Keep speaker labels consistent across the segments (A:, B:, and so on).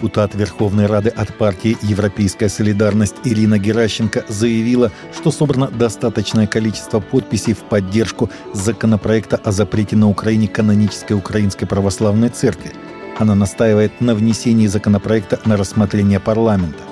A: Депутат Верховной Рады от партии «Европейская солидарность» Ирина Геращенко заявила, что собрано достаточное количество подписей в поддержку законопроекта о запрете на Украине канонической Украинской Православной Церкви. Она настаивает на внесении законопроекта на рассмотрение парламента.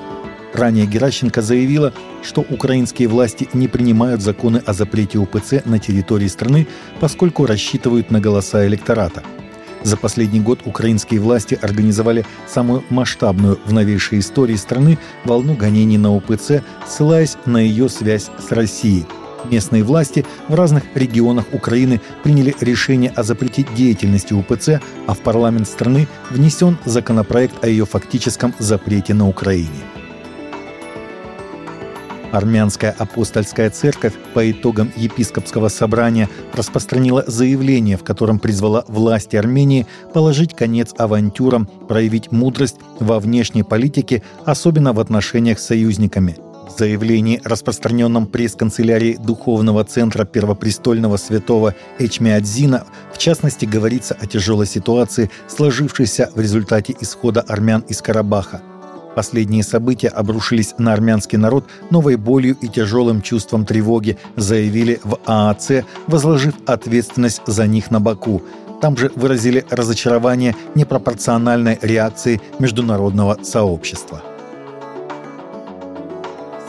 A: Ранее Геращенко заявила, что украинские власти не принимают законы о запрете УПЦ на территории страны, поскольку рассчитывают на голоса электората – за последний год украинские власти организовали самую масштабную в новейшей истории страны волну гонений на УПЦ, ссылаясь на ее связь с Россией. Местные власти в разных регионах Украины приняли решение о запрете деятельности УПЦ, а в парламент страны внесен законопроект о ее фактическом запрете на Украине. Армянская апостольская церковь по итогам епископского собрания распространила заявление, в котором призвала власти Армении положить конец авантюрам, проявить мудрость во внешней политике, особенно в отношениях с союзниками. В заявлении, распространенном пресс-канцелярии Духовного центра Первопрестольного святого Эчмиадзина, в частности, говорится о тяжелой ситуации, сложившейся в результате исхода армян из Карабаха – Последние события обрушились на армянский народ новой болью и тяжелым чувством тревоги, заявили в ААЦ, возложив ответственность за них на Баку. Там же выразили разочарование непропорциональной реакции международного сообщества.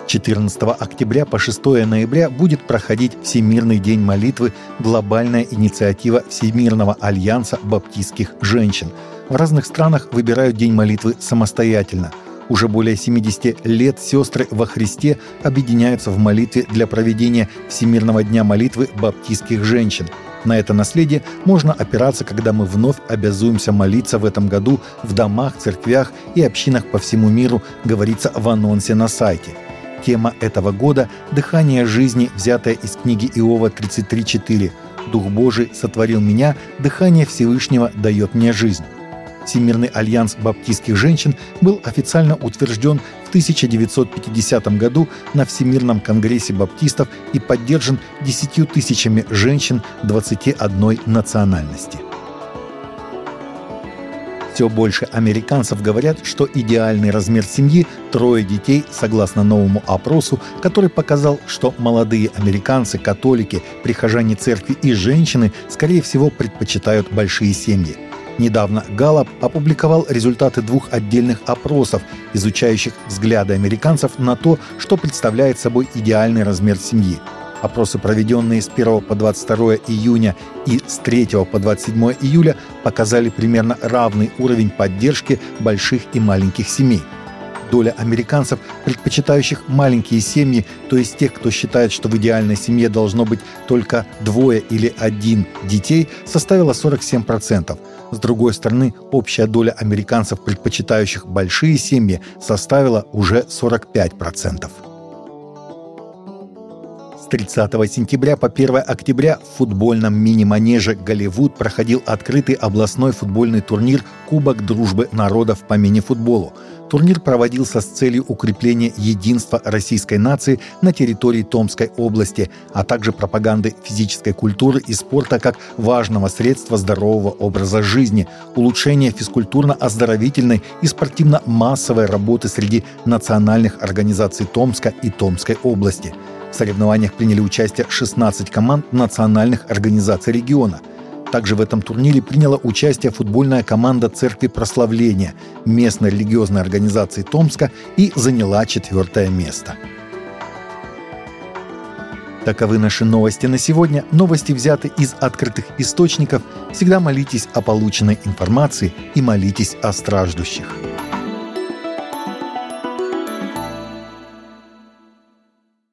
A: С 14 октября по 6 ноября будет проходить Всемирный день молитвы глобальная инициатива Всемирного альянса баптистских женщин. В разных странах выбирают день молитвы самостоятельно – уже более 70 лет сестры во Христе объединяются в молитве для проведения Всемирного дня молитвы баптистских женщин. На это наследие можно опираться, когда мы вновь обязуемся молиться в этом году в домах, церквях и общинах по всему миру, говорится в анонсе на сайте. Тема этого года – «Дыхание жизни», взятая из книги Иова 33.4. «Дух Божий сотворил меня, дыхание Всевышнего дает мне жизнь». Всемирный альянс баптистских женщин был официально утвержден в 1950 году на Всемирном конгрессе баптистов и поддержан 10 тысячами женщин 21 национальности. Все больше американцев говорят, что идеальный размер семьи – трое детей, согласно новому опросу, который показал, что молодые американцы, католики, прихожане церкви и женщины, скорее всего, предпочитают большие семьи – Недавно Галлоп опубликовал результаты двух отдельных опросов, изучающих взгляды американцев на то, что представляет собой идеальный размер семьи. Опросы, проведенные с 1 по 22 июня и с 3 по 27 июля, показали примерно равный уровень поддержки больших и маленьких семей – доля американцев, предпочитающих маленькие семьи, то есть тех, кто считает, что в идеальной семье должно быть только двое или один детей, составила 47%. С другой стороны, общая доля американцев, предпочитающих большие семьи, составила уже 45%. С 30 сентября по 1 октября в футбольном мини-манеже «Голливуд» проходил открытый областной футбольный турнир «Кубок дружбы народов по мини-футболу». Турнир проводился с целью укрепления единства российской нации на территории Томской области, а также пропаганды физической культуры и спорта как важного средства здорового образа жизни, улучшения физкультурно-оздоровительной и спортивно-массовой работы среди национальных организаций Томска и Томской области. В соревнованиях приняли участие 16 команд национальных организаций региона – также в этом турнире приняла участие футбольная команда Церкви Прославления местной религиозной организации Томска и заняла четвертое место. Таковы наши новости на сегодня. Новости взяты из открытых источников. Всегда молитесь о полученной информации и молитесь о страждущих.